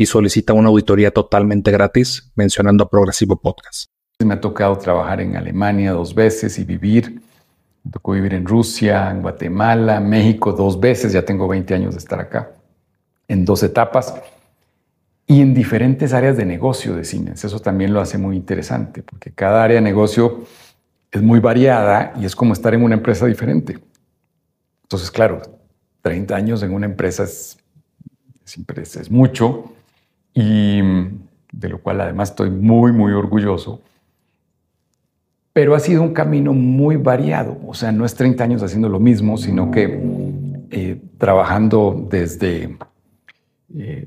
y solicita una auditoría totalmente gratis mencionando a Progresivo Podcast. Me ha tocado trabajar en Alemania dos veces y vivir. Me tocó vivir en Rusia, en Guatemala, México dos veces. Ya tengo 20 años de estar acá, en dos etapas y en diferentes áreas de negocio de Siemens. Eso también lo hace muy interesante, porque cada área de negocio es muy variada y es como estar en una empresa diferente. Entonces, claro, 30 años en una empresa es, es, es mucho, y de lo cual además estoy muy, muy orgulloso. Pero ha sido un camino muy variado, o sea, no es 30 años haciendo lo mismo, sino que eh, trabajando desde, eh,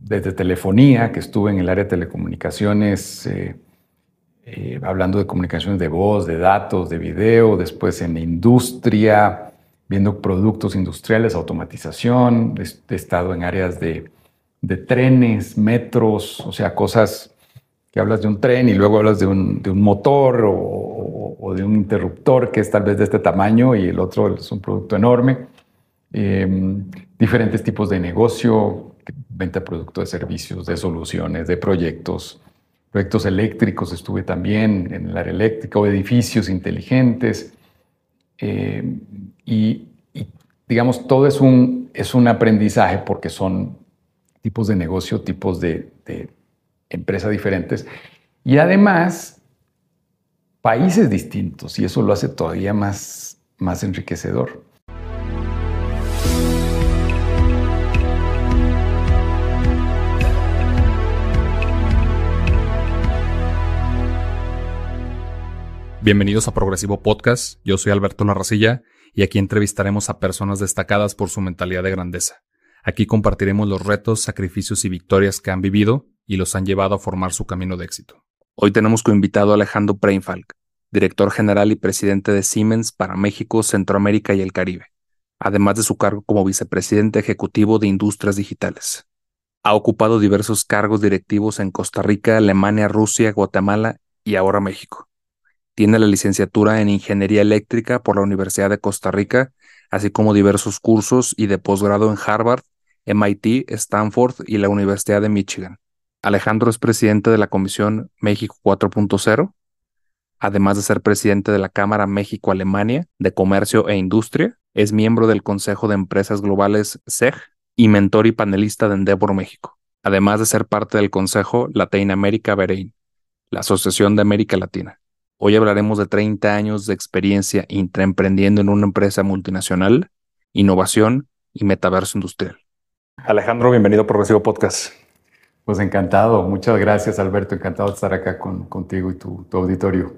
desde telefonía, que estuve en el área de telecomunicaciones, eh, hablando de comunicaciones de voz, de datos, de video, después en industria, viendo productos industriales, automatización, he estado en áreas de de trenes, metros, o sea, cosas que hablas de un tren y luego hablas de un, motor o, de un interruptor que es tal vez de este tamaño y el otro es un producto enorme. Em, diferentes tipos de negocio, venta de productos, de servicios, de soluciones, de proyectos. Proyectos eléctricos estuve también en el área eléctrica o edificios inteligentes. Em, y, y, digamos, todo es un, es un aprendizaje porque son tipos de negocio, tipos de, de empresa diferentes. Y además, países distintos, y eso lo hace todavía más, más enriquecedor. Bienvenidos a Progresivo Podcast, yo soy Alberto Larracilla y aquí entrevistaremos a personas destacadas por su mentalidad de grandeza Aquí compartiremos los retos, sacrificios y victorias que han vivido y los han llevado a formar su camino de éxito. Hoy tenemos como invitado a Alejandro Preinfalk, director general y presidente de Siemens para México, Centroamérica y el Caribe, además de su cargo como vicepresidente ejecutivo de Industrias Digitales. Ha ocupado diversos cargos directivos en Costa Rica, Alemania, Rusia, Guatemala y ahora México. Tiene la licenciatura en Ingeniería Eléctrica por la Universidad de Costa Rica, así como diversos cursos y de posgrado en Harvard, MIT, Stanford y la Universidad de Michigan. Alejandro es presidente de la Comisión México 4.0, además de ser presidente de la Cámara México-Alemania de Comercio e Industria, es miembro del Consejo de Empresas Globales SEG y mentor y panelista de Endeavor México, además de ser parte del Consejo Latinoamérica Bahrein, la Asociación de América Latina. Hoy hablaremos de 30 años de experiencia intraemprendiendo en una empresa multinacional, innovación y metaverso industrial. Alejandro, bienvenido a Progresivo Podcast. Pues encantado, muchas gracias Alberto, encantado de estar acá contigo y tu, auditorio.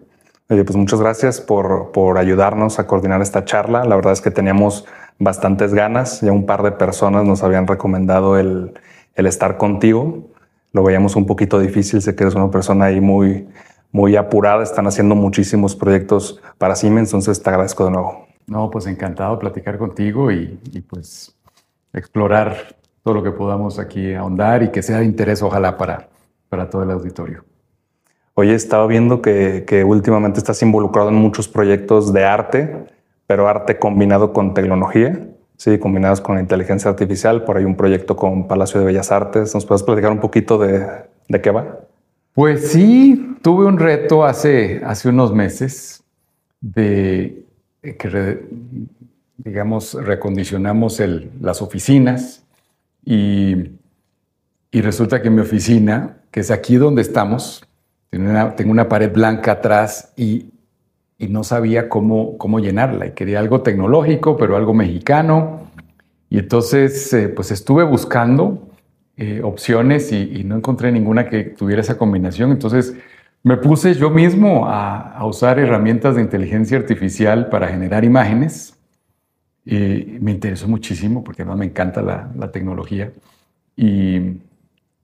Oye, pues muchas gracias por, por ayudarnos a coordinar esta charla. La verdad es que teníamos bastantes ganas, ya un par de personas nos habían recomendado el, el estar contigo. Lo veíamos un poquito difícil, sé que eres una persona ahí muy, muy apurada, están haciendo muchísimos proyectos para Siemens, entonces te agradezco de nuevo. No, pues encantado de platicar contigo y, y pues explorar todo lo que podamos aquí ahondar y que sea de interés, ojalá, para, para todo el auditorio. Oye, estaba viendo que, que, últimamente estás involucrado en muchos proyectos de arte, pero arte combinado con tecnología, sí, combinados con la inteligencia artificial. Por ahí un proyecto con Palacio de Bellas Artes. ¿Nos puedes platicar un poquito de, de qué va? Pues sí, tuve un reto hace, hace unos meses de que, digamos, recondicionamos el, las oficinas y, resulta que mi oficina, que es aquí donde estamos, tengo una pared blanca atrás y, no sabía cómo, cómo llenarla. Y quería algo tecnológico, pero algo mexicano. Y entonces, eh, pues estuve buscando eh, opciones y, no encontré ninguna que tuviera esa combinación. Entonces, me puse yo mismo a, usar herramientas de inteligencia artificial para generar imágenes y me interesó muchísimo porque además me encanta la, tecnología. Y,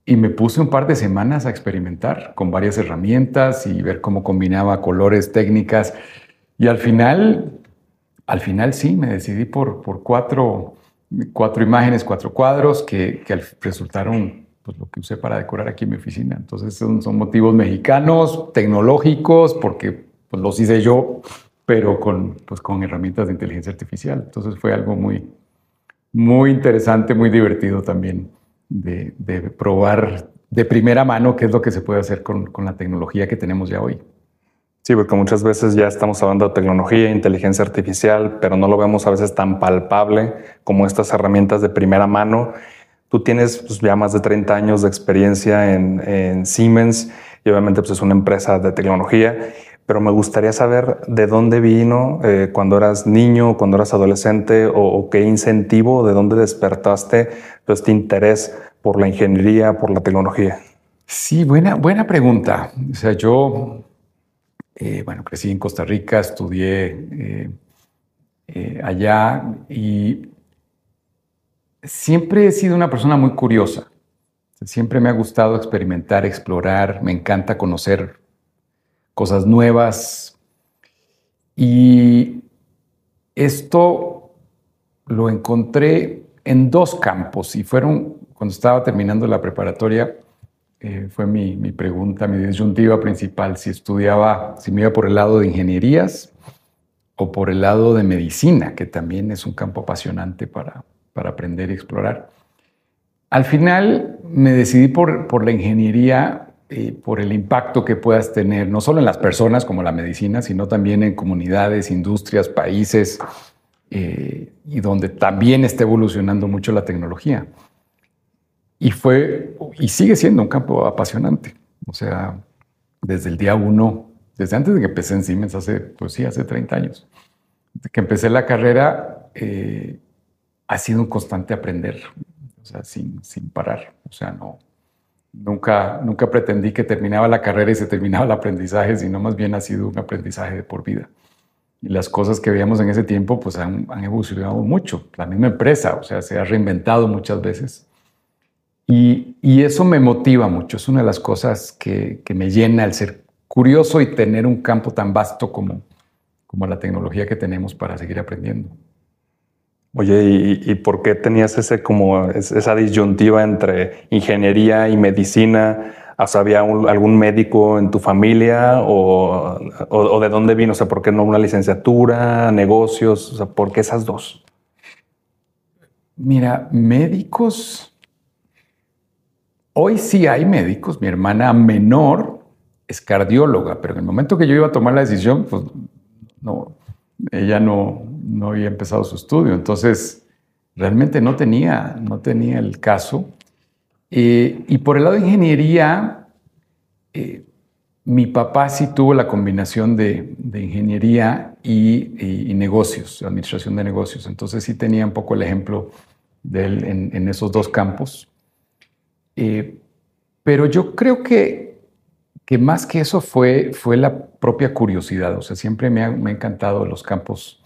me puse un par de semanas a experimentar con varias herramientas y ver cómo combinaba colores, técnicas. Y al final, al final sí, me decidí por, por cuatro, cuatro imágenes, cuatro cuadros que, que resultaron pues, lo que usé para decorar aquí en mi oficina. Entonces son, son motivos mexicanos, tecnológicos, porque pues, los hice yo, pero con, pues, con herramientas de inteligencia artificial. Entonces fue algo muy, muy interesante, muy divertido también de, de probar de primera mano qué es lo que se puede hacer con, con la tecnología que tenemos ya hoy. Sí, porque muchas veces ya estamos hablando de tecnología, inteligencia artificial, pero no lo vemos a veces tan palpable como estas herramientas de primera mano. Tú tienes pues, ya más de 30 años de experiencia en, en Siemens y obviamente pues, es una empresa de tecnología, pero me gustaría saber de dónde vino eh, cuando eras niño, cuando eras adolescente o, qué incentivo, de dónde despertaste este interés por la ingeniería, por la tecnología. Sí, buena, buena pregunta. O sea, yo eh, bueno, crecí en Costa Rica, estudié eh, allá y siempre he sido una persona muy curiosa. Siempre me ha gustado experimentar, explorar, me encanta conocer cosas nuevas. Y esto lo encontré en dos campos y fueron cuando estaba terminando la preparatoria eh, fue mi, mi, pregunta, mi disyuntiva principal, si estudiaba, si me iba por el lado de ingenierías o por el lado de medicina, que también es un campo apasionante para, para aprender y explorar. Al final me decidí por, por la ingeniería, eh, por el impacto que puedas tener, no solo en las personas como la medicina, sino también en comunidades, industrias, países, eh, y donde también está evolucionando mucho la tecnología. Y fue, y sigue siendo un campo apasionante. O sea, desde el día uno, desde antes de que empecé en Siemens, hace, pues sí, hace 30 años, desde que empecé la carrera, eh, ha sido un constante aprender, o sea, sin, sin parar. O sea, no, nunca, nunca pretendí que terminaba la carrera y se terminaba el aprendizaje, sino más bien ha sido un aprendizaje de por vida. Y las cosas que veíamos en ese tiempo, pues han, han evolucionado mucho. La misma empresa, o sea, se ha reinventado muchas veces y, eso me motiva mucho, es una de las cosas que, me llena el ser curioso y tener un campo tan vasto como, como la tecnología que tenemos para seguir aprendiendo. Oye, ¿y, por qué tenías ese, como, esa disyuntiva entre ingeniería y medicina? ¿Había algún médico en tu familia o, o, de dónde vino? O sea, ¿por qué no una licenciatura, negocios? O sea, ¿por qué esas dos? Mira, médicos Hoy sí hay médicos. Mi hermana menor es cardióloga, pero en el momento que yo iba a tomar la decisión, pues no, ella no, no había empezado su estudio. Entonces, realmente no tenía, no tenía el caso. Eh, y por el lado de ingeniería, eh, mi papá sí tuvo la combinación de, ingeniería y, negocios, administración de negocios. Entonces sí tenía un poco el ejemplo de él en esos dos campos. Eh, pero yo creo que, que más que eso fue, fue la propia curiosidad. O sea, siempre me ha, me ha encantado los campos,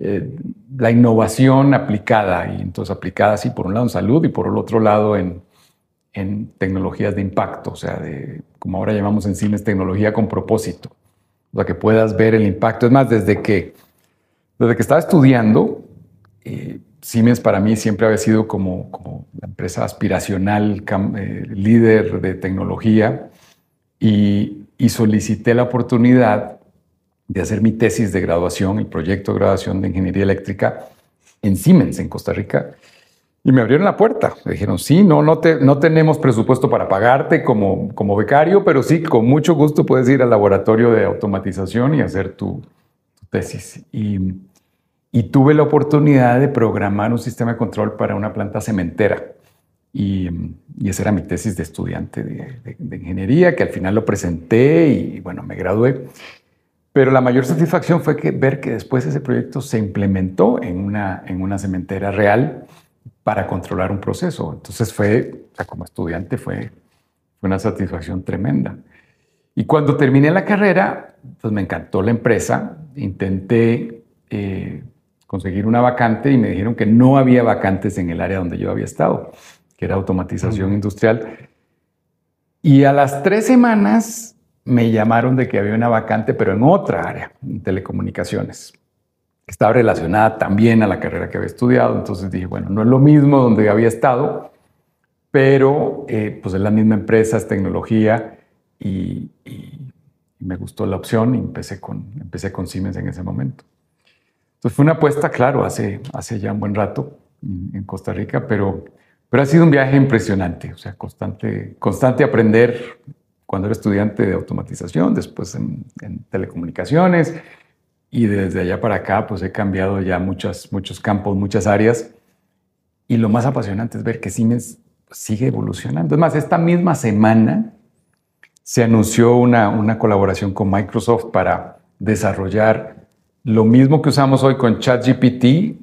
eh, la innovación aplicada. Y entonces aplicada, sí, por un lado en salud y por el otro lado en, en tecnologías de impacto. O sea, de, como ahora llamamos en cines, tecnología con propósito. O sea, que puedas ver el impacto. Es más, desde que, desde que estaba estudiando, eh, Siemens para mí siempre había sido como, como la empresa aspiracional, eh, líder de tecnología, y, solicité la oportunidad de hacer mi tesis de graduación, el proyecto de graduación de ingeniería eléctrica en Siemens, en Costa Rica. Y me abrieron la puerta. Me dijeron, sí, no, no, te, no tenemos presupuesto para pagarte como, como becario, pero sí, con mucho gusto puedes ir al laboratorio de automatización y hacer tu, tesis. Y y tuve la oportunidad de programar un sistema de control para una planta cementera. Y, esa era mi tesis de estudiante de, ingeniería, que al final lo presenté y bueno, me gradué. Pero la mayor satisfacción fue que ver que después ese proyecto se implementó en una, en una cementera real para controlar un proceso. Entonces fue, o sea, como estudiante fue, fue una satisfacción tremenda. Y cuando terminé la carrera, pues me encantó la empresa. Intenté eh, conseguir una vacante y me dijeron que no había vacantes en el área donde yo había estado, que era automatización industrial. Y a las tres semanas me llamaron de que había una vacante, pero en otra área, en telecomunicaciones. Estaba relacionada también a la carrera que había estudiado. Entonces dije, bueno, no es lo mismo donde había estado, pero eh, pues es la misma empresa, es tecnología y, me gustó la opción y empecé con, empecé con Siemens en ese momento. Entonces fue una apuesta, claro, hace, hace ya un buen rato en Costa Rica, pero, pero ha sido un viaje impresionante, o sea, constante, constante aprender cuando era estudiante de automatización, después en, telecomunicaciones y desde allá para acá pues he cambiado ya muchas, muchos campos, muchas áreas y lo más apasionante es ver que Siemens sigue evolucionando. Es más, esta misma semana se anunció una, una colaboración con Microsoft para desarrollar lo mismo que usamos hoy con ChatGPT,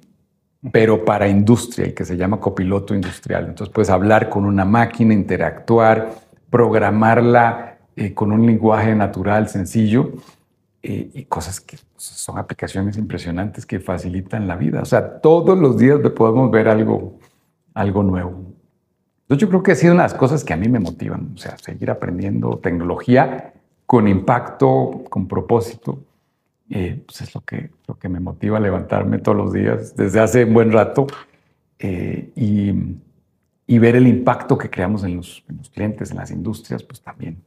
pero para industria y que se llama copiloto industrial. Entonces puedes hablar con una máquina, interactuar, programarla eh, con un lenguaje natural, sencillo, eh, y cosas que son aplicaciones impresionantes que facilitan la vida. O sea, todos los días podemos ver algo, algo nuevo. Entonces yo creo que ha sido una de las cosas que a mí me motivan, o sea, seguir aprendiendo tecnología con impacto, con propósito eh, pues es lo que, lo que me motiva a levantarme todos los días desde hace un buen rato eh, y, y, ver el impacto que creamos en los, en los, clientes, en las industrias, pues también.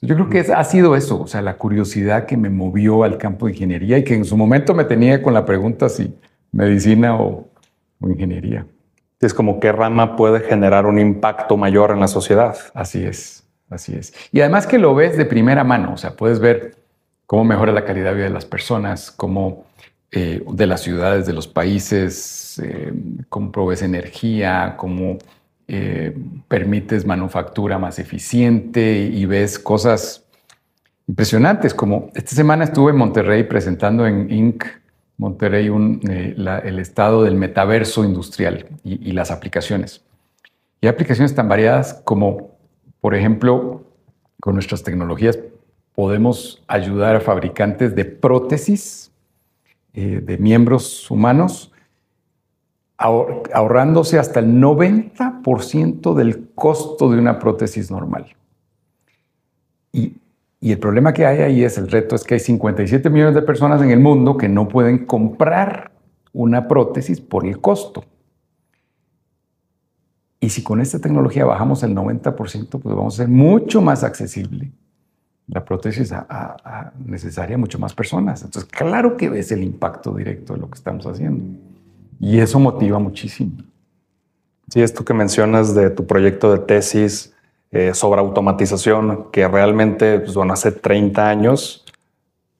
Yo creo que ha sido eso, o sea, la curiosidad que me movió al campo de ingeniería y que en su momento me tenía con la pregunta si medicina o, o ingeniería. Es como qué rama puede generar un impacto mayor en la sociedad. Así es, así es. Y además que lo ves de primera mano, o sea, puedes ver cómo mejora la calidad de vida de las personas, cómo eh, de las ciudades, de los países, eh, cómo provees energía, cómo eh, permites manufactura más eficiente y ves cosas impresionantes, como esta semana estuve en Monterrey presentando en Inc. Monterrey el estado del metaverso industrial y, y las aplicaciones. Y aplicaciones tan variadas como, por ejemplo, con nuestras tecnologías podemos ayudar a fabricantes de prótesis eh, de miembros humanos ahorrándose hasta el 90% del costo de una prótesis normal. Y, y, el problema que hay ahí es, el reto es que hay 57 millones de personas en el mundo que no pueden comprar una prótesis por el costo. Y si con esta tecnología bajamos el 90%, pues vamos a ser mucho más accesible la prótesis a, necesaria a mucho más personas. Entonces, claro que ves el impacto directo de lo que estamos haciendo. Y eso motiva muchísimo. Sí, esto que mencionas de tu proyecto de tesis eh, sobre automatización, que realmente, pues, bueno, hace 30 años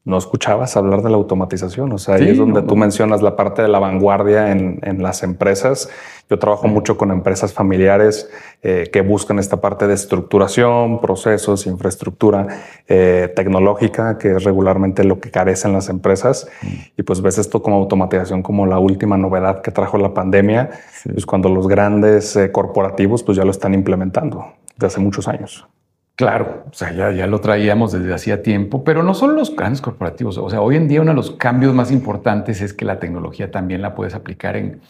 no escuchabas hablar de la automatización. O sea, ahí es donde tú mencionas la parte de la vanguardia en, las empresas. Yo trabajo mucho con empresas familiares eh, que buscan esta parte de estructuración, procesos, infraestructura eh, tecnológica, que es regularmente lo que carecen las empresas. Mm. Y pues ves esto como automatización como la última novedad que trajo la pandemia, pues cuando los grandes eh, corporativos pues ya lo están implementando desde hace muchos años. Claro, o sea, ya, ya, lo traíamos desde hacía tiempo, pero no solo los grandes corporativos. O sea, hoy en día uno de los cambios más importantes es que la tecnología también la puedes aplicar en,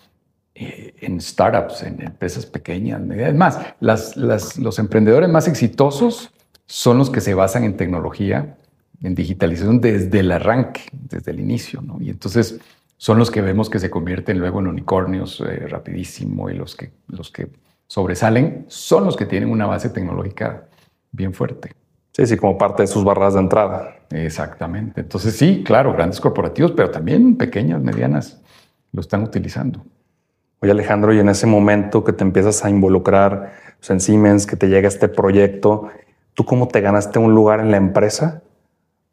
eh, en startups, en empresas pequeñas. Es más, las, los emprendedores más exitosos son los que se basan en tecnología, en digitalización desde el arranque, desde el inicio. ¿no? Y entonces son los que vemos que se convierten luego en unicornios eh, rapidísimo y los que, los que sobresalen son los que tienen una base tecnológica bien fuerte. Sí, sí, como parte de sus barras de entrada. Exactamente. Entonces sí, claro, grandes corporativos, pero también pequeñas, medianas, lo están utilizando. Oye Alejandro, y en ese momento que te empiezas a involucrar pues, en Siemens, que te llega este proyecto, ¿tú cómo te ganaste un lugar en la empresa?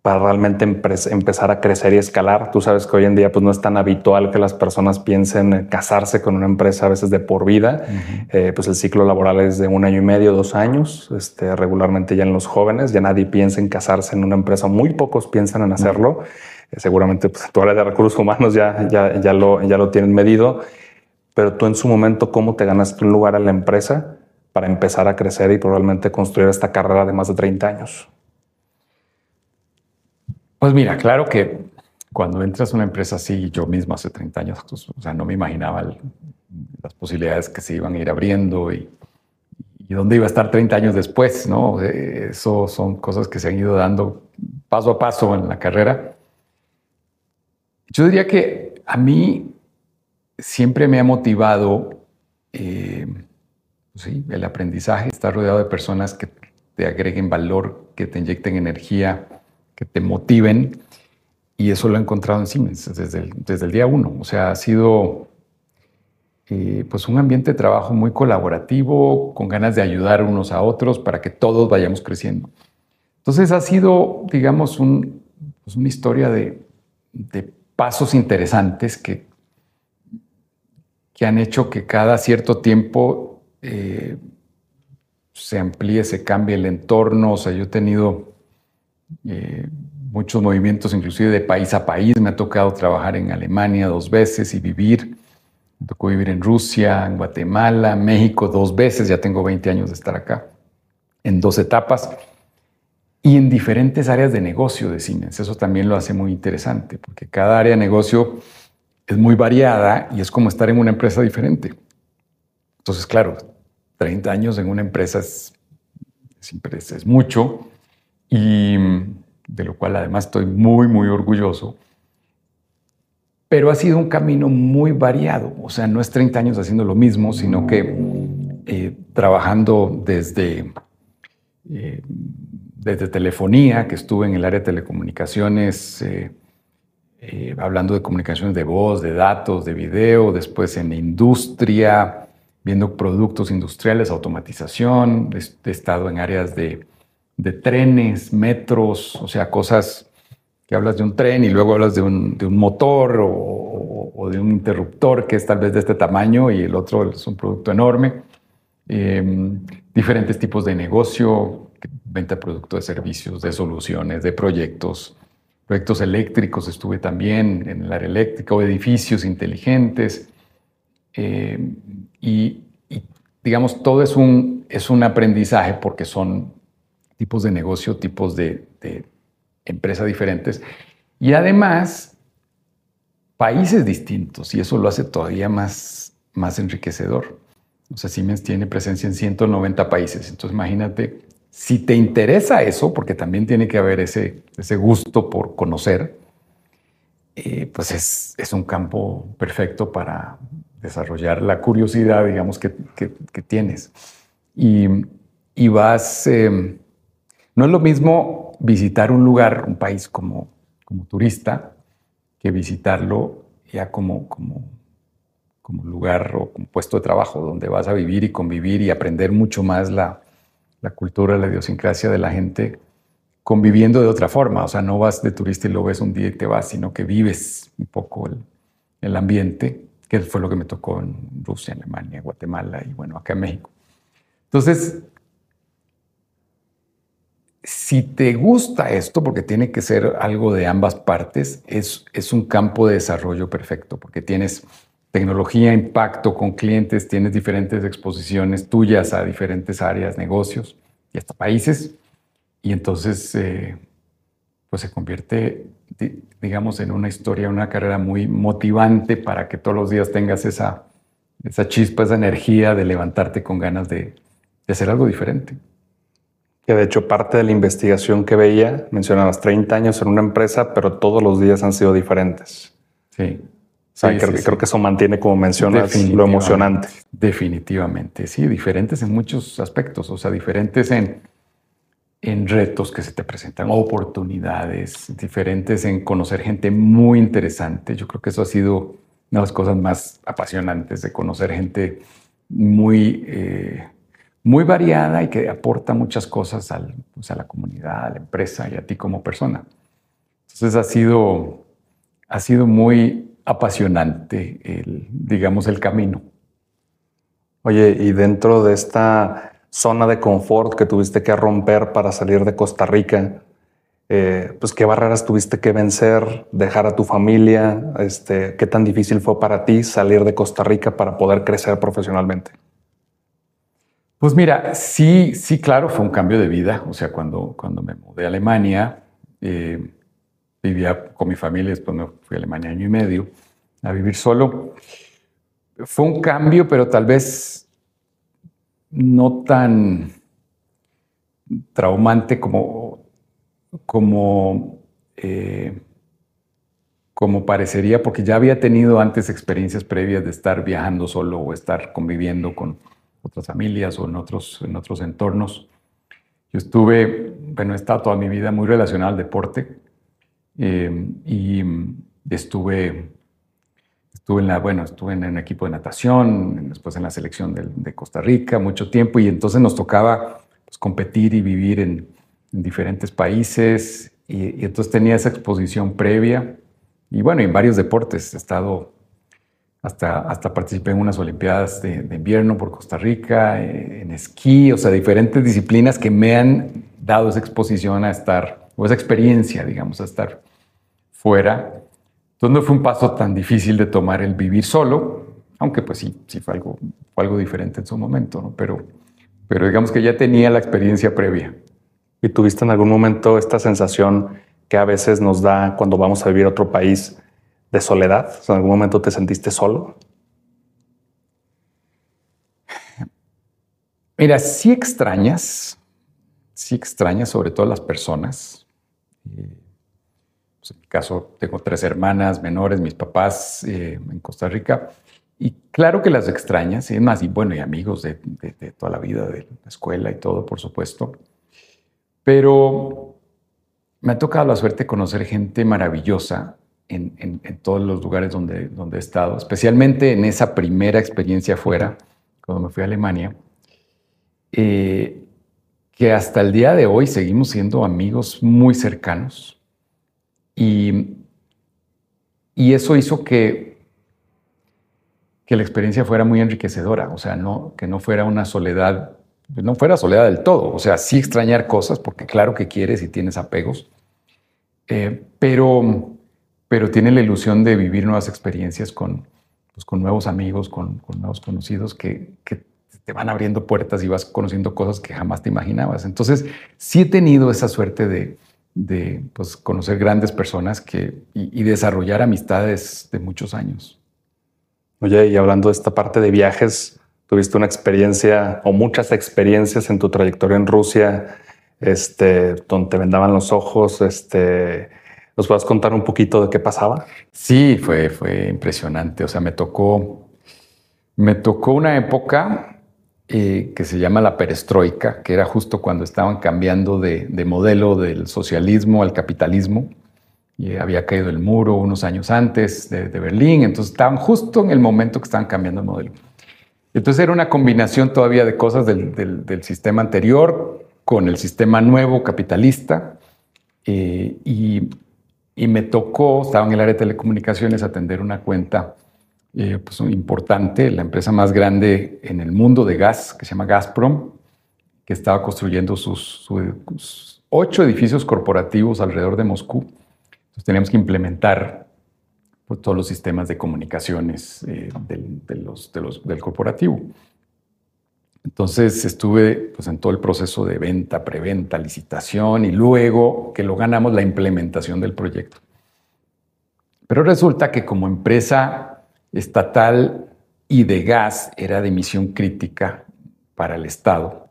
para realmente empezar a crecer y escalar. Tú sabes que hoy en día pues, no es tan habitual que las personas piensen casarse con una empresa a veces de por vida. Eh, pues el ciclo laboral es de un año y medio, dos años, este, regularmente ya en los jóvenes. Ya nadie piensa en casarse en una empresa, muy pocos piensan en hacerlo. Eh, seguramente pues, tu área de recursos humanos ya, ya, ya, lo, ya lo tienen medido. Pero tú en su momento, ¿cómo te ganaste un lugar en la empresa para empezar a crecer y probablemente construir esta carrera de más de 30 años? Pues mira, claro que cuando entras a una empresa así, yo mismo hace 30 años, pues, o sea, no me imaginaba las posibilidades que se iban a ir abriendo y, y dónde iba a estar 30 años después, ¿no? Eso son cosas que se han ido dando paso a paso en la carrera. Yo diría que a mí siempre me ha motivado eh, pues el aprendizaje, estar rodeado de personas que te agreguen valor, que te inyecten energía, que te motiven. Y eso lo he encontrado en Siemens desde el, desde el día uno. O sea, ha sido eh, pues un ambiente de trabajo muy colaborativo, con ganas de ayudar unos a otros para que todos vayamos creciendo. Entonces ha sido, digamos, pues una historia de, pasos interesantes que, que han hecho que cada cierto tiempo eh, se amplíe, se cambie el entorno. O sea, yo he tenido eh, muchos movimientos, inclusive de país a país. Me ha tocado trabajar en Alemania dos veces y vivir me tocó vivir en Rusia, en Guatemala, México dos veces, ya tengo 20 años de estar acá, en dos etapas y en diferentes áreas de negocio de Siemens. Eso también lo hace muy interesante, porque cada área de negocio es muy variada y es como estar en una empresa diferente. Entonces, claro, 30 años en una empresa es, es, mucho y de lo cual además estoy muy, muy orgulloso pero ha sido un camino muy variado. O sea, no es 30 años haciendo lo mismo, sino que eh, trabajando desde, eh, desde telefonía, que estuve en el área de telecomunicaciones, eh, hablando de comunicaciones de voz, de datos, de video, después en industria, viendo productos industriales, automatización, he estado en áreas de, trenes, metros, o sea, cosas que hablas de un tren y luego hablas de un, de un motor o, de un interruptor que es tal vez de este tamaño y el otro es un producto enorme. Em, diferentes tipos de negocio, venta de productos, de servicios, de soluciones, de proyectos. Proyectos eléctricos estuve también en el área eléctrica o edificios inteligentes. Em, y, digamos, todo es un, es un aprendizaje porque son tipos de negocio, tipos de empresas diferentes y además países distintos y eso lo hace todavía más, más enriquecedor. O sea, Siemens tiene presencia en 190 países, entonces imagínate, si te interesa eso, porque también tiene que haber ese, ese gusto por conocer, eh, pues es, es, un campo perfecto para desarrollar la curiosidad, digamos, que, que, tienes. Y, y vas, eh, no es lo mismo visitar un lugar, un país como, como turista, que visitarlo ya como, como, como lugar o como puesto de trabajo donde vas a vivir y convivir y aprender mucho más la, la cultura, la idiosincrasia de la gente conviviendo de otra forma. O sea, no vas de turista y lo ves un día y te vas, sino que vives un poco el, el ambiente, que fue lo que me tocó en Rusia, Alemania, Guatemala y bueno, acá en México. Entonces, si te gusta esto, porque tiene que ser algo de ambas partes, es, es un campo de desarrollo perfecto, porque tienes tecnología, impacto con clientes, tienes diferentes exposiciones tuyas a diferentes áreas, negocios y hasta países, y entonces eh, pues se convierte, digamos, en una historia, una carrera muy motivante para que todos los días tengas esa, esa chispa, esa energía de levantarte con ganas de, de hacer algo diferente que de hecho parte de la investigación que veía, mencionabas 30 años en una empresa, pero todos los días han sido diferentes. Sí. Creo, que eso mantiene, como mencionas, lo emocionante. Definitivamente, sí, diferentes en muchos aspectos, o sea, diferentes en, en retos que se te presentan, oportunidades, diferentes en conocer gente muy interesante. Yo creo que eso ha sido una de las cosas más apasionantes de conocer gente muy... Eh, muy variada y que aporta muchas cosas al, pues, a la comunidad, a la empresa y a ti como persona. Entonces ha sido, ha sido muy apasionante, el, digamos, el camino. Oye, y dentro de esta zona de confort que tuviste que romper para salir de Costa Rica, eh, pues qué barreras tuviste que vencer, dejar a tu familia, este, qué tan difícil fue para ti salir de Costa Rica para poder crecer profesionalmente. Pues mira, sí, sí, claro, fue un cambio de vida. O sea, cuando, cuando me mudé a Alemania, eh, vivía con mi familia, después me fui a Alemania año y medio a vivir solo. Fue un cambio, pero tal vez no tan traumante como, como, eh, como parecería, porque ya había tenido antes experiencias previas de estar viajando solo o estar conviviendo con otras familias o en otros, en otros entornos. Yo estuve, bueno, he estado toda mi vida muy relacionado al deporte eh, y estuve, estuve en la, bueno, estuve en equipo de natación, después en la selección de, Costa Rica mucho tiempo y entonces nos tocaba pues, competir y vivir en, diferentes países y, entonces tenía esa exposición previa y bueno, en varios deportes. He estado hasta, hasta participé en unas Olimpiadas de, invierno por Costa Rica, eh, en esquí, o sea, diferentes disciplinas que me han dado esa exposición a estar, o esa experiencia, digamos, a estar fuera. Entonces no fue un paso tan difícil de tomar el vivir solo, aunque pues sí, sí fue algo, fue algo diferente en su momento, ¿no? Pero, pero digamos que ya tenía la experiencia previa. ¿Y tuviste en algún momento esta sensación que a veces nos da cuando vamos a vivir a otro país? de soledad? ¿En algún momento te sentiste solo? Mira, sí extrañas, sí extrañas sobre todo las personas. Pues, en mi caso, tengo tres hermanas menores, mis papás eh, en Costa Rica. Y claro que las extrañas, y más, y bueno, y amigos de, toda la vida, de la escuela y todo, por supuesto. Pero me ha tocado la suerte de conocer gente maravillosa en, todos los lugares donde, he estado, especialmente en esa primera experiencia afuera, cuando me fui a Alemania, eh, que hasta el día de hoy seguimos siendo amigos muy cercanos. Y, y eso hizo que, que la experiencia fuera muy enriquecedora, o sea, no, que no fuera una soledad, no fuera soledad del todo, o sea, sí extrañar cosas, porque claro que quieres y tienes apegos, eh, pero pero tiene la ilusión de vivir nuevas experiencias con, pues, con nuevos amigos, con, nuevos conocidos que, te van abriendo puertas y vas conociendo cosas que jamás te imaginabas. Entonces, sí he tenido esa suerte de, de pues, conocer grandes personas que, y, desarrollar amistades de muchos años. Oye, y hablando de esta parte de viajes, tuviste una experiencia o muchas experiencias en tu trayectoria en Rusia, este, donde te vendaban los ojos, este, ¿Nos puedes contar un poquito de qué pasaba? Sí, fue, fue impresionante. O sea, me tocó, me tocó una época eh, que se llama la perestroika, que era justo cuando estaban cambiando de, modelo del socialismo al capitalismo. Y había caído el muro unos años antes de, Berlín, entonces estaban justo en el momento que estaban cambiando el modelo. Entonces era una combinación todavía de cosas del, del, sistema anterior con el sistema nuevo capitalista. Eh, y y me tocó, estaba en el área de telecomunicaciones, atender una cuenta eh, pues, importante, la empresa más grande en el mundo de gas, que se llama Gazprom, que estaba construyendo sus, ocho edificios corporativos alrededor de Moscú. Entonces teníamos que implementar pues, todos los sistemas de comunicaciones eh, del, del corporativo. Entonces estuve pues, en todo el proceso de venta, preventa, licitación y luego que lo ganamos la implementación del proyecto. Pero resulta que como empresa estatal y de gas era de misión crítica para el Estado.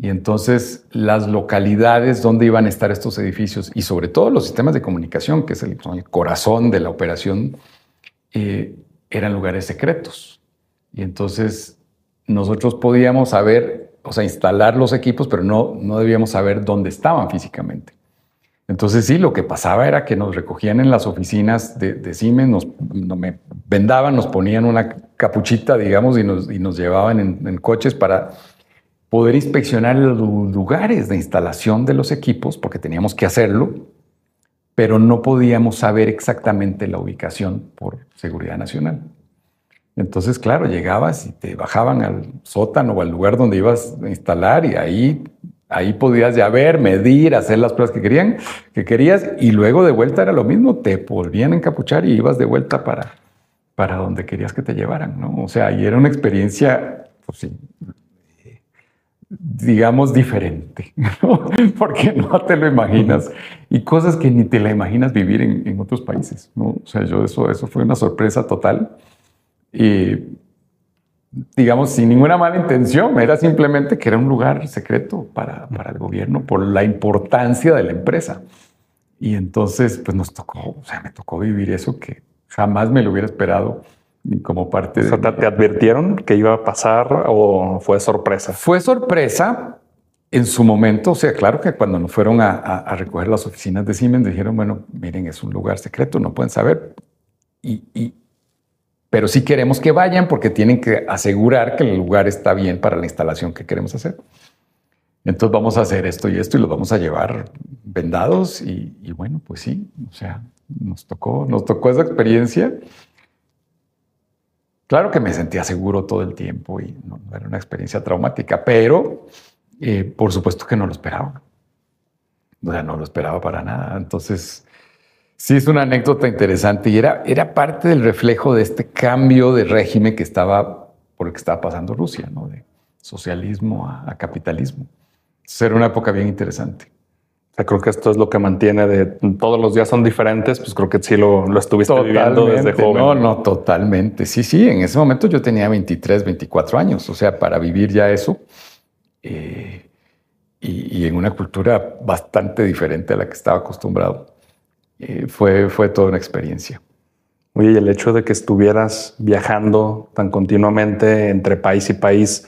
Y entonces las localidades donde iban a estar estos edificios y sobre todo los sistemas de comunicación, que es el, corazón de la operación, eh, eran lugares secretos. Y entonces nosotros podíamos saber, o sea, instalar los equipos, pero no, no debíamos saber dónde estaban físicamente. Entonces sí, lo que pasaba era que nos recogían en las oficinas de, Siemens, nos, vendaban, nos ponían una capuchita, digamos, y nos, y nos llevaban en, coches para poder inspeccionar los lugares de instalación de los equipos, porque teníamos que hacerlo, pero no podíamos saber exactamente la ubicación por seguridad nacional. Entonces, claro, llegabas y te bajaban al sótano o al lugar donde ibas a instalar y ahí, ahí podías ya ver, medir, hacer las pruebas que, querían, que querías y luego de vuelta era lo mismo, te volvían a encapuchar y ibas de vuelta para, para donde querías que te llevaran, ¿no? O sea, y era una experiencia, pues sí, digamos, diferente, ¿no? porque no te lo imaginas. Y cosas que ni te la imaginas vivir en, en otros países, ¿no? O sea, yo eso, eso fue una sorpresa total. Y, digamos, sin ninguna mala intención, era simplemente que era un lugar secreto para, para el gobierno por la importancia de la empresa. Y entonces, pues nos tocó, o sea, me tocó vivir eso que jamás me lo hubiera esperado ni como parte de... ¿te advirtieron que iba a pasar o fue sorpresa? Fue sorpresa en su momento, o sea, claro que cuando nos fueron a, recoger las oficinas de Siemens dijeron, bueno, miren, es un lugar secreto, no pueden saber. y, pero sí queremos que vayan porque tienen que asegurar que el lugar está bien para la instalación que queremos hacer. Entonces vamos a hacer esto y esto y los vamos a llevar vendados y, bueno, pues sí, o sea, nos tocó, nos tocó esa experiencia. Claro que me sentía seguro todo el tiempo y no, era una experiencia traumática, pero eh, por supuesto que no lo esperaba. O sea, no lo esperaba para nada. Entonces, Sí, es una anécdota interesante y era, era parte del reflejo de este cambio de régimen que estaba, por el que estaba pasando Rusia, ¿no? de socialismo a, capitalismo. Entonces era una época bien interesante. O sea, creo que esto es lo que mantiene de todos los días son diferentes, pues creo que sí lo, lo estuviste viviendo desde joven. No, no, totalmente. Sí, sí, en ese momento yo tenía 23, 24 años, o sea, para vivir ya eso. Eh, y, y en una cultura bastante diferente a la que estaba acostumbrado. Eh, fue, fue toda una experiencia. Oye, y el hecho de que estuvieras viajando tan continuamente entre país y país,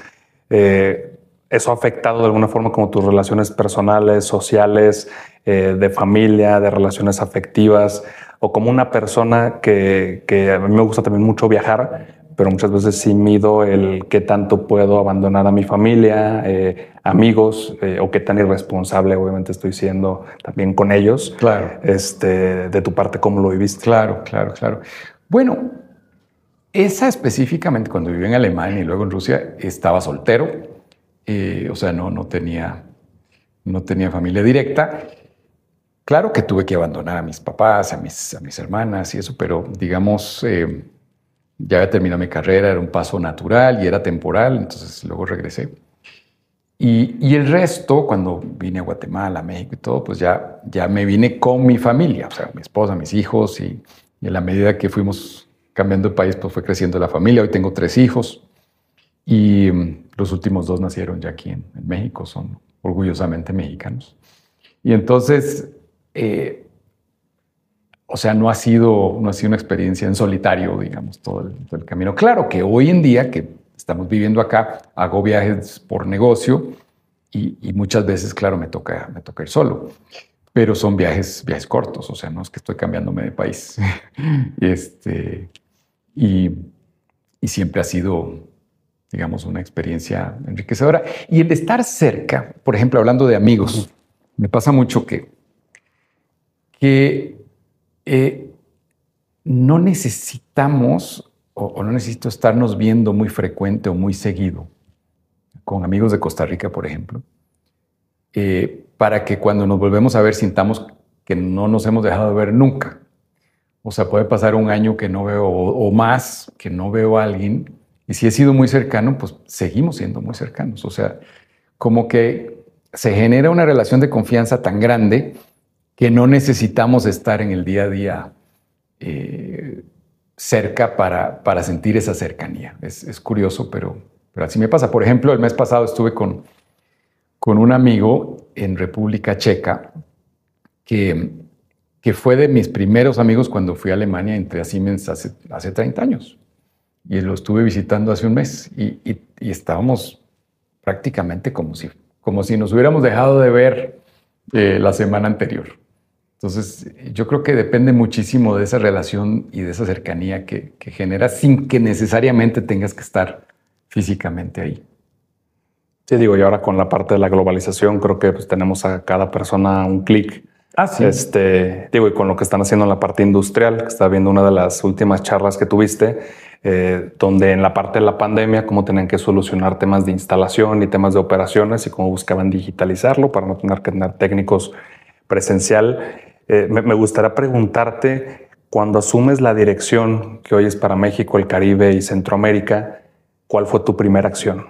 eh, ¿eso ha afectado de alguna forma como tus relaciones personales, sociales, eh, de familia, de relaciones afectivas? O como una persona que, que a mí me gusta también mucho viajar, pero muchas veces sí mido el qué tanto puedo abandonar a mi familia, eh, amigos, eh, o qué tan irresponsable obviamente estoy siendo también con ellos. Claro. Este, de tu parte, ¿cómo lo viviste? Claro, claro, claro. Bueno, esa específicamente cuando viví en Alemania y luego en Rusia, estaba soltero, eh, o sea, no, no, tenía, no tenía familia directa. Claro que tuve que abandonar a mis papás, a mis, a mis hermanas y eso, pero digamos ya había terminado mi carrera, era un paso natural y era temporal, entonces luego regresé. Y, el resto, cuando vine a Guatemala, México y todo, pues ya, ya me vine con mi familia, o sea, mi esposa, mis hijos, y, y a la medida que fuimos cambiando de país, pues fue creciendo la familia. Hoy tengo tres hijos y mm, los últimos dos nacieron ya aquí en, México, son orgullosamente mexicanos. Y entonces, eh, o sea, no ha sido, no ha sido una experiencia en solitario, digamos, todo el, camino. Claro que hoy en día que estamos viviendo acá, hago viajes por negocio y, muchas veces, claro, me toca, me toca ir solo. Pero son viajes, viajes cortos, o sea, no es que estoy cambiándome de país. este, y, y siempre ha sido, digamos, una experiencia enriquecedora. Y el estar cerca, por ejemplo, hablando de amigos, me pasa mucho que, que eh, no necesitamos o, no necesito estarnos viendo muy frecuente o muy seguido con amigos de Costa Rica, por ejemplo, eh, para que cuando nos volvemos a ver sintamos que no nos hemos dejado de ver nunca. O sea, puede pasar un año que no veo o, más que no veo a alguien y si he sido muy cercano, pues seguimos siendo muy cercanos. O sea, como que se genera una relación de confianza tan grande que no necesitamos estar en el día a día eh, cerca para, para, sentir esa cercanía. Es, curioso, pero, pero, así me pasa. Por ejemplo, el mes pasado estuve con, con un amigo en República Checa que, que fue de mis primeros amigos cuando fui a Alemania, entré a Siemens hace, hace 30 años. Y lo estuve visitando hace un mes y, y, estábamos prácticamente como si, como si nos hubiéramos dejado de ver eh, la semana anterior. Entonces, yo creo que depende muchísimo de esa relación y de esa cercanía que, que genera sin que necesariamente tengas que estar físicamente ahí. Sí, digo, y ahora con la parte de la globalización, creo que pues, tenemos a cada persona un clic. Ah, sí. Este, digo, y con lo que están haciendo en la parte industrial, que está viendo una de las últimas charlas que tuviste, eh, donde en la parte de la pandemia, cómo tenían que solucionar temas de instalación y temas de operaciones y cómo buscaban digitalizarlo para no tener que tener técnicos presencial. Eh, me, gustaría preguntarte, cuando asumes la dirección que hoy es para México, el Caribe y Centroamérica, ¿cuál fue tu primera acción?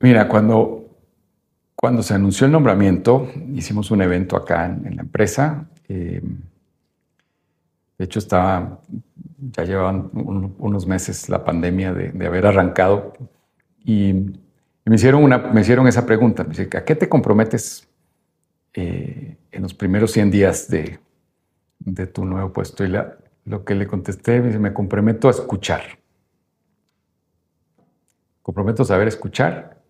Mira, cuando, cuando se anunció el nombramiento, hicimos un evento acá en, la empresa. Eh, de hecho, estaba ya llevaban unos meses la pandemia de, haber arrancado y, me, hicieron una, me hicieron esa pregunta. Me dice, ¿a qué te comprometes eh, en los primeros 100 días de, de tu nuevo puesto? Y lo que le contesté, me, dice, me comprometo a escuchar. Comprometo a saber escuchar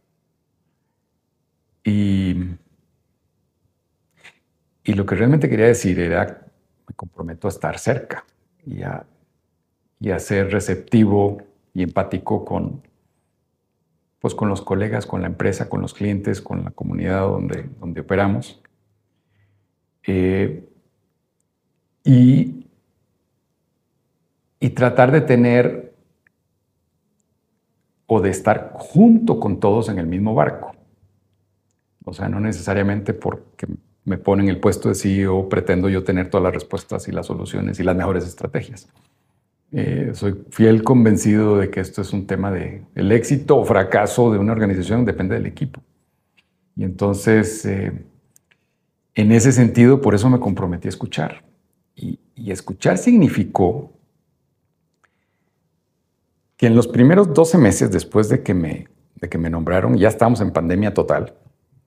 y, y lo que realmente quería decir era, me comprometo a estar cerca y a, y a ser receptivo y empático con, pues con los colegas, con la empresa, con los clientes, con la comunidad donde, donde operamos. Eh, y, y tratar de tener o de estar junto con todos en el mismo barco. O sea, no necesariamente porque me ponen el puesto de CEO pretendo yo tener todas las respuestas y las soluciones y las mejores estrategias. Eh, soy fiel convencido de que esto es un tema de el éxito o fracaso de una organización depende del equipo. Y entonces, eh, en ese sentido, por eso me comprometí a escuchar. Y, escuchar significó que en los primeros 12 meses después de que me, de que me nombraron, ya estábamos en pandemia total.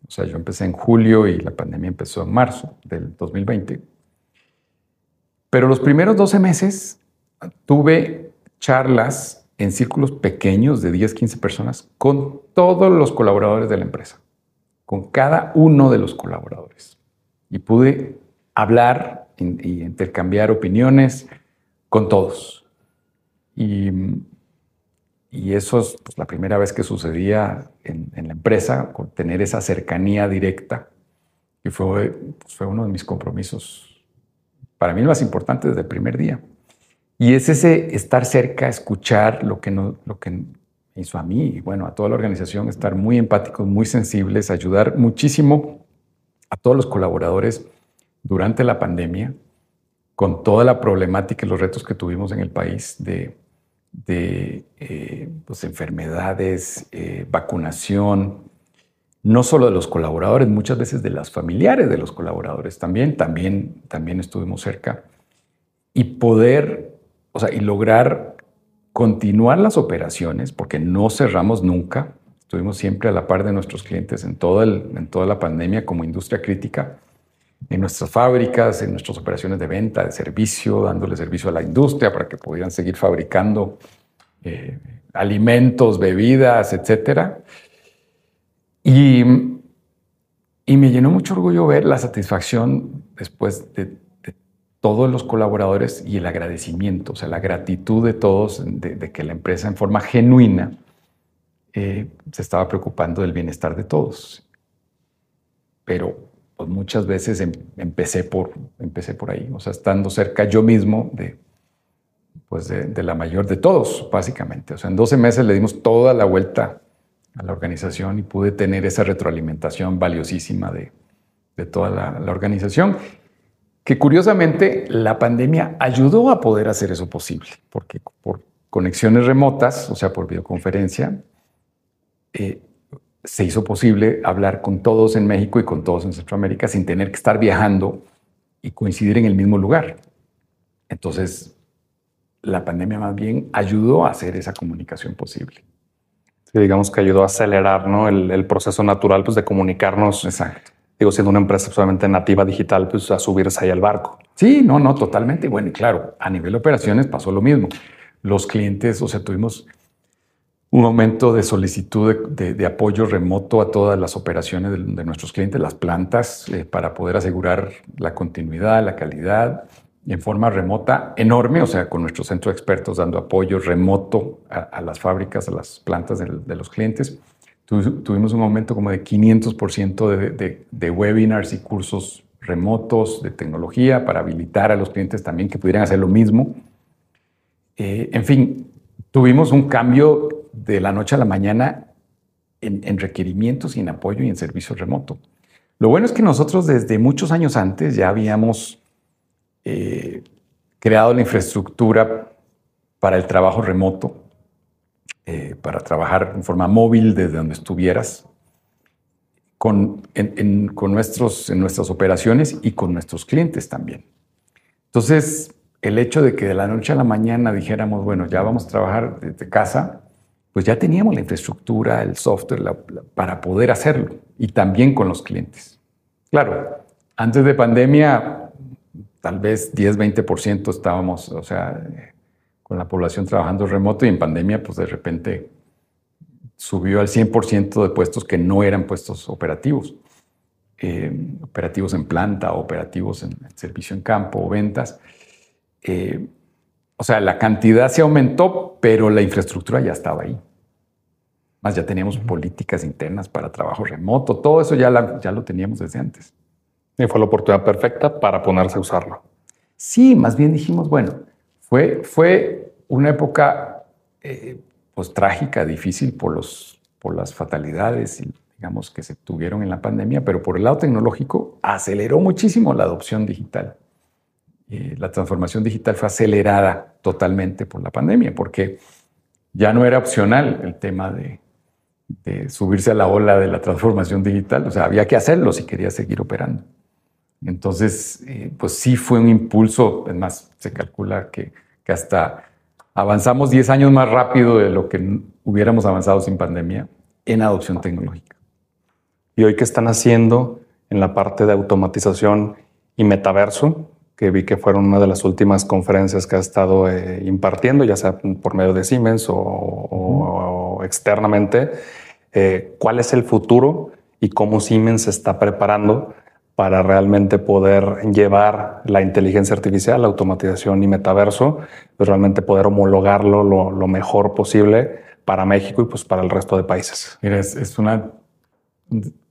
O sea, yo empecé en julio y la pandemia empezó en marzo del 2020. Pero los primeros 12 meses tuve charlas en círculos pequeños de 10, 15 personas con todos los colaboradores de la empresa, con cada uno de los colaboradores. Y pude hablar y intercambiar opiniones con todos. Y, eso es pues, la primera vez que sucedía en, la empresa, tener esa cercanía directa, y fue, pues, fue uno de mis compromisos, para mí más importante desde el primer día. Y es ese estar cerca, escuchar lo que, no, lo que hizo a mí y bueno, a toda la organización, estar muy empáticos, muy sensibles, ayudar muchísimo a todos los colaboradores durante la pandemia, con toda la problemática y los retos que tuvimos en el país de, de eh, pues, enfermedades, eh, vacunación, no solo de los colaboradores, muchas veces de las familiares de los colaboradores también, también, también estuvimos cerca. Y poder o sea, y lograr continuar las operaciones, porque no cerramos nunca, estuvimos siempre a la par de nuestros clientes en, todo en toda la pandemia como industria crítica, en nuestras fábricas, en nuestras operaciones de venta, de servicio, dándole servicio a la industria para que pudieran seguir fabricando eh, alimentos, bebidas, etc. Y, y me llenó mucho orgullo ver la satisfacción después de todos los colaboradores y el agradecimiento, o sea, la gratitud de todos de, que la empresa en forma genuina eh, se estaba preocupando del bienestar de todos. Pero pues, muchas veces em, empecé, por, empecé por ahí, o sea, estando cerca yo mismo de, pues de, la mayor de todos, básicamente. O sea, en 12 meses le dimos toda la vuelta a la organización y pude tener esa retroalimentación valiosísima de, toda la, la organización que curiosamente la pandemia ayudó a poder hacer eso posible, porque por conexiones remotas, o sea, por videoconferencia, eh, se hizo posible hablar con todos en México y con todos en Centroamérica sin tener que estar viajando y coincidir en el mismo lugar. Entonces, la pandemia más bien ayudó a hacer esa comunicación posible. Sí, digamos que ayudó a acelerar ¿no? el, el proceso natural pues, de comunicarnos Exacto digo, siendo una empresa solamente nativa digital, pues a subirse ahí al barco. Sí, no, no, totalmente. Bueno, y claro, a nivel de operaciones pasó lo mismo. Los clientes, o sea, tuvimos un aumento de solicitud de, apoyo remoto a todas las operaciones de, nuestros clientes, las plantas, eh, para poder asegurar la continuidad, la calidad en forma remota enorme, o sea, con nuestro centro de expertos dando apoyo remoto a, las fábricas, a las plantas de los clientes tuvimos un aumento como de 500% de, webinars y cursos remotos de tecnología para habilitar a los clientes también que pudieran hacer lo mismo. Eh, en fin, tuvimos un cambio de la noche a la mañana en, requerimientos y en apoyo y en servicio remoto. Lo bueno es que nosotros desde muchos años antes ya habíamos eh, creado la infraestructura para el trabajo remoto eh, para trabajar en forma móvil desde donde estuvieras, con, con nuestros, en nuestras operaciones y con nuestros clientes también. Entonces, el hecho de que de la noche a la mañana dijéramos, bueno, ya vamos a trabajar desde casa, pues ya teníamos la infraestructura, el software para poder hacerlo y también con los clientes. Claro, antes de pandemia, tal vez 10, 20% estábamos, o sea, con la población trabajando remoto y en pandemia, pues de repente subió al 100% de puestos que no eran puestos operativos. Eh, operativos en planta, operativos en servicio en campo ventas. Eh, o sea, la cantidad se aumentó, pero la infraestructura ya estaba ahí. Más ya teníamos políticas internas para trabajo remoto, todo eso ya, ya lo teníamos desde antes. Y fue la oportunidad perfecta para ponerse a usarlo. Sí, más bien dijimos, bueno, fue, fue una época eh, pues trágica, difícil por, los, por las fatalidades digamos que se tuvieron en la pandemia, pero por el lado tecnológico aceleró muchísimo la adopción digital. Eh, la transformación digital fue acelerada totalmente por la pandemia, porque ya no era opcional el tema de, subirse a la ola de la transformación digital, o sea, había que hacerlo si quería seguir operando. Entonces, eh, pues sí fue un impulso, es más, se calcula que, hasta avanzamos 10 años más rápido de lo que hubiéramos avanzado sin pandemia en adopción tecnológica. ¿Y hoy qué están haciendo en la parte de automatización y metaverso? Que vi que fueron una de las últimas conferencias que ha estado eh, impartiendo, ya sea por medio de Siemens o, externamente. Eh, ¿Cuál es el futuro y cómo Siemens se está preparando para realmente poder llevar la inteligencia artificial, la automatización y metaverso, pues realmente poder homologarlo lo, mejor posible para México y pues para el resto de países? Mira, es, es una,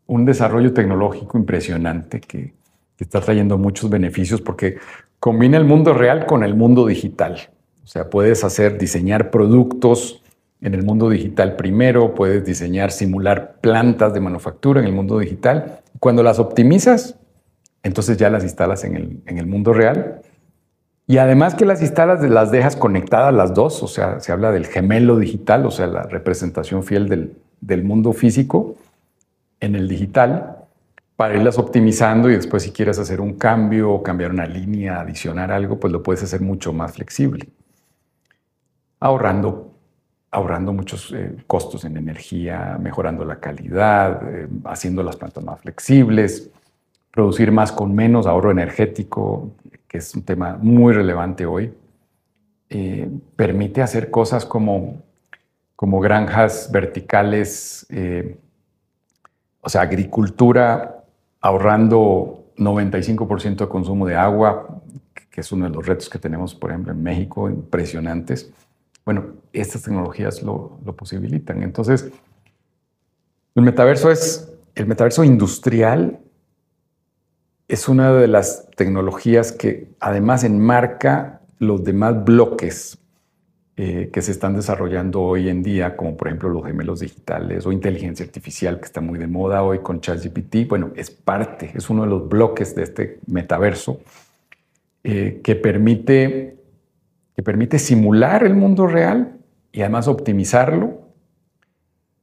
un desarrollo tecnológico impresionante que que está trayendo muchos beneficios porque combina el mundo real con el mundo digital. O sea, puedes hacer, diseñar productos en el mundo digital primero, puedes diseñar, simular plantas de manufactura en el mundo digital. Cuando las optimizas, entonces ya las instalas en el, en el mundo real. Y además que las instalas, las dejas conectadas las dos, o sea, se habla del gemelo digital, o sea, la representación fiel del, del mundo físico en el digital para irlas optimizando y después si quieres hacer un cambio o cambiar una línea, adicionar algo, pues lo puedes hacer mucho más flexible, ahorrando, ahorrando muchos eh, costos en energía, mejorando la calidad, eh, haciendo las plantas más flexibles, producir más con menos ahorro energético, que es un tema muy relevante hoy. Eh, permite hacer cosas como, como granjas verticales, o sea, agricultura ahorrando 95% de consumo de agua, que es uno de los retos que tenemos, por ejemplo, en México, impresionantes. Bueno, estas tecnologías lo, posibilitan. Entonces, el metaverso es, el metaverso industrial es una de las tecnologías que además enmarca los demás bloques eh, que se están desarrollando hoy en día, como por ejemplo los gemelos digitales o inteligencia artificial, que está muy de moda hoy con ChatGPT, bueno, es parte, es uno de los bloques de este metaverso eh, que, permite, que permite simular el mundo real y además optimizarlo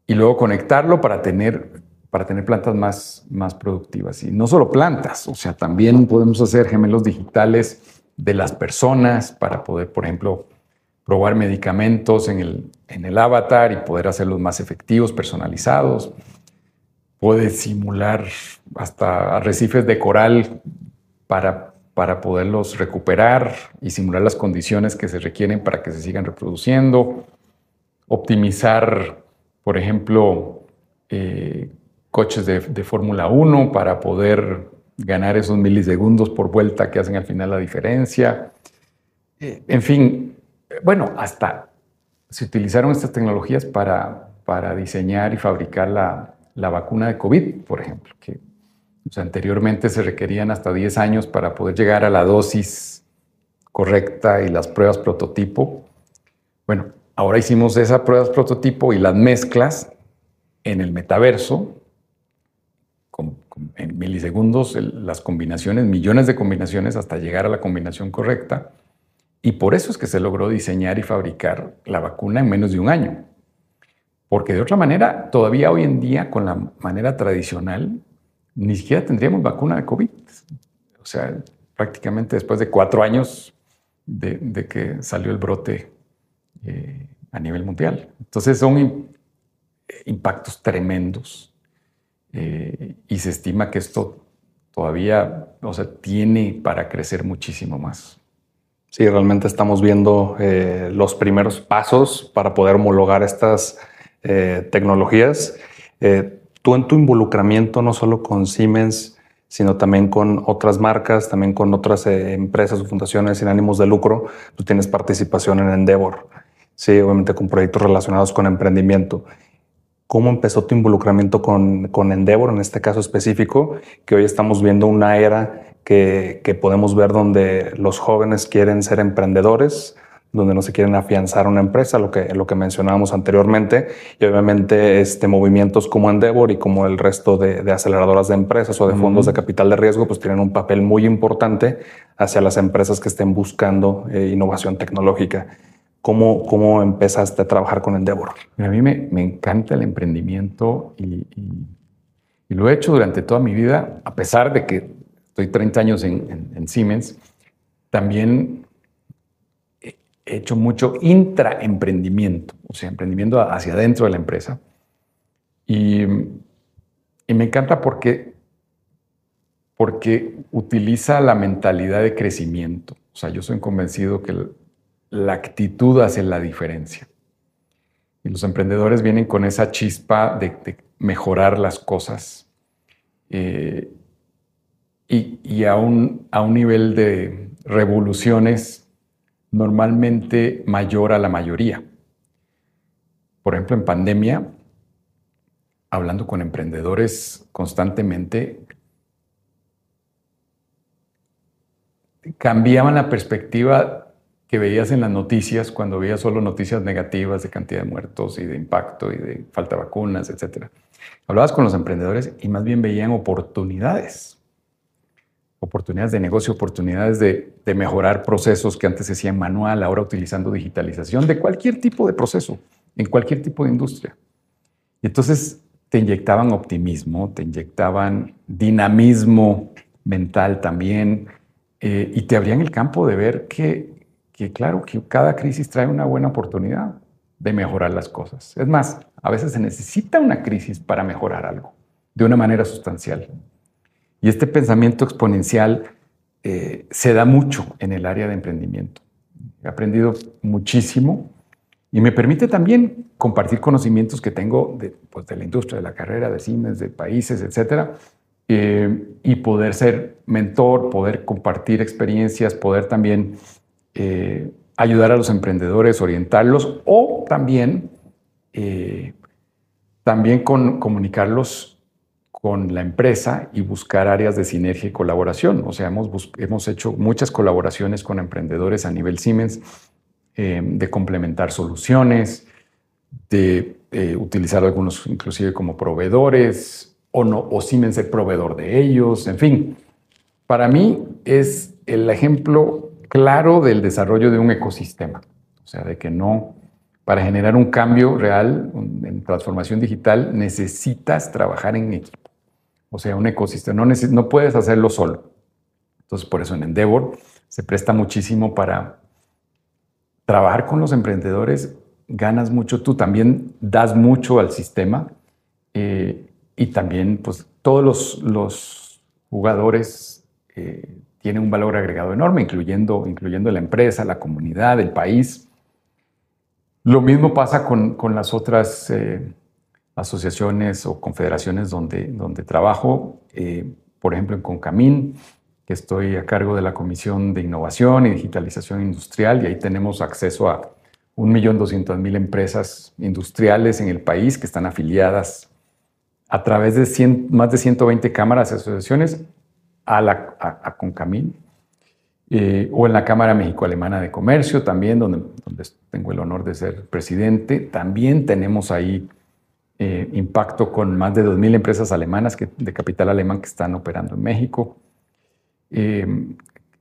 y luego conectarlo para tener, para tener plantas más, más productivas. Y no solo plantas, o sea, también podemos hacer gemelos digitales de las personas para poder, por ejemplo, probar medicamentos en el, en el avatar y poder hacerlos más efectivos, personalizados. Puede simular hasta arrecifes de coral para, para poderlos recuperar y simular las condiciones que se requieren para que se sigan reproduciendo. Optimizar, por ejemplo, eh, coches de, de Fórmula 1 para poder ganar esos milisegundos por vuelta que hacen al final la diferencia. Eh, en fin, bueno, hasta se utilizaron estas tecnologías para, diseñar y fabricar la, vacuna de COVID, por ejemplo, que anteriormente se requerían hasta 10 años para poder llegar a la dosis correcta y las pruebas prototipo. Bueno, ahora hicimos esas pruebas prototipo y las mezclas en el metaverso, en milisegundos, las combinaciones, millones de combinaciones hasta llegar a la combinación correcta y por eso es que se logró diseñar y fabricar la vacuna en menos de un año. Porque de otra manera, todavía hoy en día, con la manera tradicional, ni siquiera tendríamos vacuna de COVID. O sea, prácticamente después de cuatro años de, que salió el brote eh, a nivel mundial. Entonces son impactos tremendos eh, y se estima que esto todavía, o sea, tiene para crecer muchísimo más. Sí, realmente estamos viendo eh, los primeros pasos para poder homologar estas eh, tecnologías. tú en tu involucramiento no solo con Siemens, sino también con otras marcas, también con otras empresas o fundaciones sin ánimos de lucro, tú tienes participación en Endeavor. Sí, obviamente con proyectos relacionados con emprendimiento cómo empezó tu involucramiento con, con, Endeavor en este caso específico, que hoy estamos viendo una era que, que, podemos ver donde los jóvenes quieren ser emprendedores, donde no se quieren afianzar a una empresa, lo que, lo que mencionábamos anteriormente, y obviamente este, movimientos como Endeavor y como el resto de, de aceleradoras de empresas o de fondos de capital de riesgo, pues tienen un papel muy importante hacia las empresas que estén buscando eh, innovación tecnológica. ¿Cómo, ¿Cómo empezaste a trabajar con Endeavor? A mí me, me encanta el emprendimiento y, lo he hecho durante toda mi vida, a pesar de que estoy 30 años en, en, Siemens, también he hecho mucho intraemprendimiento, o sea, emprendimiento hacia adentro de la empresa. Y, y me encanta porque, porque utiliza la mentalidad de crecimiento. O sea, yo soy convencido que la actitud hace la diferencia. Y los emprendedores vienen con esa chispa de, mejorar las cosas eh, y, a, un, a un nivel de revoluciones normalmente mayor a la mayoría. Por ejemplo, en pandemia, hablando con emprendedores constantemente, cambiaban la perspectiva que veías en las noticias cuando veías solo noticias negativas de cantidad de muertos y de impacto y de falta de vacunas, etc. Hablabas con los emprendedores y más bien veían oportunidades, oportunidades de negocio, oportunidades de, mejorar procesos que antes se hacían manual, ahora utilizando digitalización de cualquier tipo de proceso, en cualquier tipo de industria. Y entonces te inyectaban optimismo, te inyectaban dinamismo mental también, eh, y te abrían el campo de ver que que claro, que cada crisis trae una buena oportunidad de mejorar las cosas. Es más, a veces se necesita una crisis para mejorar algo de una manera sustancial. Y este pensamiento exponencial eh, se da mucho en el área de emprendimiento. He aprendido muchísimo y me permite también compartir conocimientos que tengo de, pues, de la industria, de la carrera, de cines, de países, etcétera, eh, y poder ser mentor, poder compartir experiencias, poder también eh, ayudar a los emprendedores, orientarlos o también, también comunicarlos con la empresa y buscar áreas de sinergia y colaboración. O sea, hemos, hemos hecho muchas colaboraciones con emprendedores a nivel Siemens eh, de complementar soluciones, de utilizar algunos inclusive como proveedores o, no, o Siemens ser proveedor de ellos, en fin. Para mí es el ejemplo claro del desarrollo de un ecosistema. O sea, de que no, para generar un cambio real en transformación digital, necesitas trabajar en equipo. O sea, un ecosistema. No, puedes hacerlo solo. Entonces, por eso en Endeavor se presta muchísimo para trabajar con los emprendedores. Ganas mucho, tú también das mucho al sistema eh, y también, pues, todos los, jugadores eh, tiene un valor agregado enorme, incluyendo, incluyendo la empresa, la comunidad, el país. Lo mismo pasa con, con las otras eh, asociaciones o confederaciones donde, donde trabajo, eh, por ejemplo en Concamín, que estoy a cargo de la Comisión de Innovación y Digitalización Industrial, y ahí tenemos acceso a 1.200.000 empresas industriales en el país que están afiliadas a través de más de 120 cámaras y asociaciones a, la, a, Concamín, eh, o en la Cámara México-Alemana de Comercio también, donde, donde, tengo el honor de ser presidente. También tenemos ahí eh, impacto con más de 2.000 empresas alemanas que, de capital alemán que están operando en México. Eh,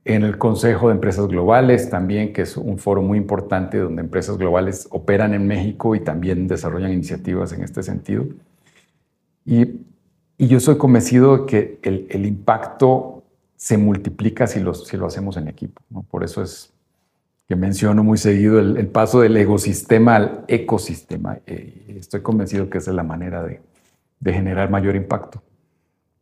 en el Consejo de Empresas Globales también, que es un foro muy importante donde empresas globales operan en México y también desarrollan iniciativas en este sentido. Y y yo soy convencido de que el, impacto se multiplica si lo, si lo hacemos en equipo. Por eso es que menciono muy seguido, el, paso del ecosistema al ecosistema. Eh, estoy convencido que esa es la manera de, de generar mayor impacto.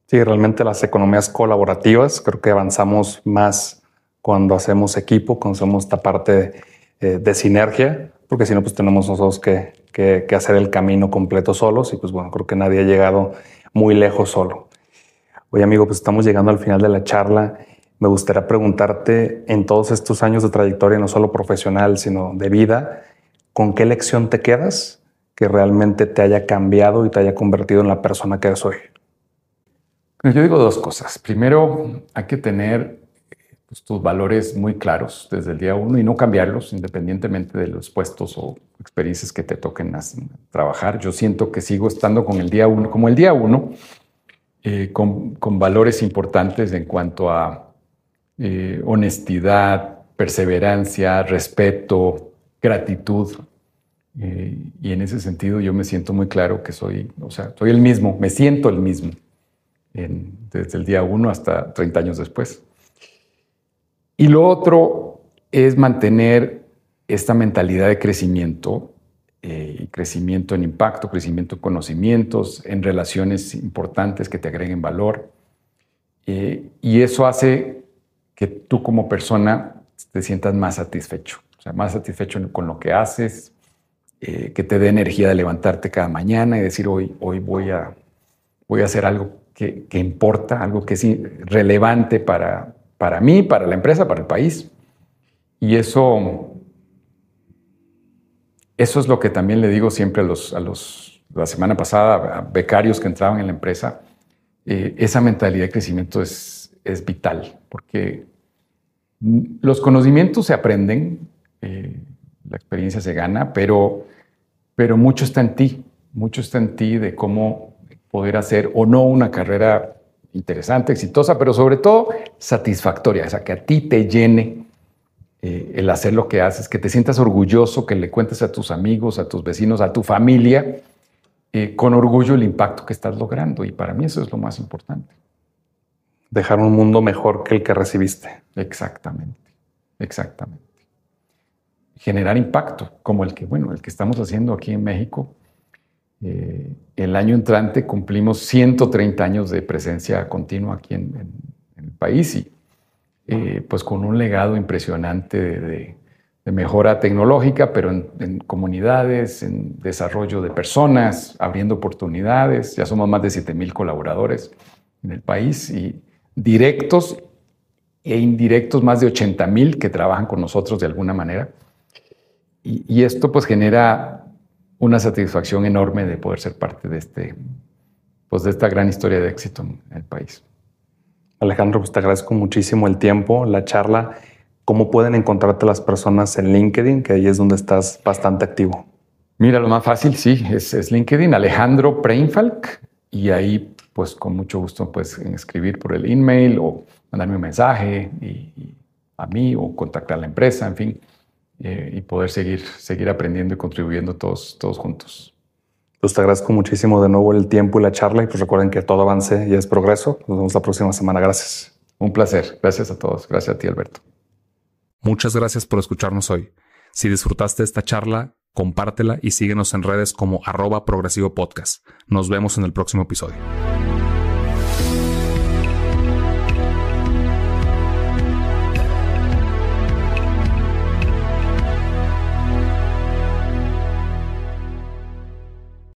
Sí, realmente las economías colaborativas, creo que avanzamos más cuando hacemos equipo, cuando hacemos esta parte de, eh, sinergia, porque si no, pues tenemos nosotros que, que, hacer el camino completo solos y pues bueno, creo que nadie ha llegado muy lejos solo. Oye amigo, pues estamos llegando al final de la charla. Me gustaría preguntarte en todos estos años de trayectoria, no solo profesional, sino de vida, ¿con qué lección te quedas que realmente te haya cambiado y te haya convertido en la persona que eres hoy? Yo digo dos cosas. Primero, hay que tener pues, tus valores muy claros desde el día uno y no cambiarlos independientemente de los puestos o experiencias que te toquen trabajar. Yo siento que sigo estando con el día uno, como el día uno, eh, con, valores importantes en cuanto a eh, honestidad, perseverancia, respeto, gratitud. Eh, y en ese sentido yo me siento muy claro que soy, o sea, soy el mismo, me siento el mismo desde el día uno hasta 30 años después. Y lo otro es mantener esta mentalidad de crecimiento, eh, crecimiento en impacto, crecimiento en conocimientos, en relaciones importantes que te agreguen valor. Y eso hace que tú como persona te sientas más satisfecho, o sea, más satisfecho con lo que haces, eh, que te dé energía de levantarte cada mañana y decir, hoy, hoy voy, a, voy a hacer algo que, importa, algo que es relevante para, para mí, para la empresa, para el país. Y eso, eso es lo que también le digo siempre a los, a los la semana pasada, a becarios que entraban en la empresa. Eh, esa mentalidad de crecimiento es, es vital, porque los conocimientos se aprenden, eh, la experiencia se gana, pero, pero mucho está en ti, mucho está en ti de cómo poder hacer o no una carrera interesante, exitosa, pero sobre todo satisfactoria, o sea, que a ti te llene eh, el hacer lo que haces, que te sientas orgulloso, que le cuentes a tus amigos, a tus vecinos, a tu familia, eh, con orgullo el impacto que estás logrando. Y para mí eso es lo más importante. Dejar un mundo mejor que el que recibiste. Exactamente, exactamente. Generar impacto, como el que, bueno, el que estamos haciendo aquí en México, eh, el año entrante cumplimos 130 años de presencia continua aquí en, el país y eh, pues con un legado impresionante de, mejora tecnológica, pero en, comunidades, en desarrollo de personas, abriendo oportunidades. Ya somos más de 7 mil colaboradores en el país y directos e indirectos más de 80 mil que trabajan con nosotros de alguna manera. Y, y esto pues genera una satisfacción enorme de poder ser parte de, este, pues de esta gran historia de éxito en el país. Alejandro, pues te agradezco muchísimo el tiempo, la charla. ¿Cómo pueden encontrarte las personas en LinkedIn? Que ahí es donde estás bastante activo. Mira, lo más fácil, sí, es, LinkedIn, Alejandro Preinfalk, y ahí, pues con mucho gusto, pues escribir por el email o mandarme un mensaje a mí o contactar a la empresa, en fin. Eh, y poder seguir, seguir aprendiendo y contribuyendo todos, todos juntos. Pues te agradezco muchísimo de nuevo el tiempo y la charla y pues recuerden que todo avance y es progreso. Nos vemos la próxima semana. Gracias. Un placer. Gracias a todos. Gracias a ti, Alberto. Muchas gracias por escucharnos hoy. Si disfrutaste esta charla, compártela y síguenos en redes como arroba progresivo podcast. Nos vemos en el próximo episodio.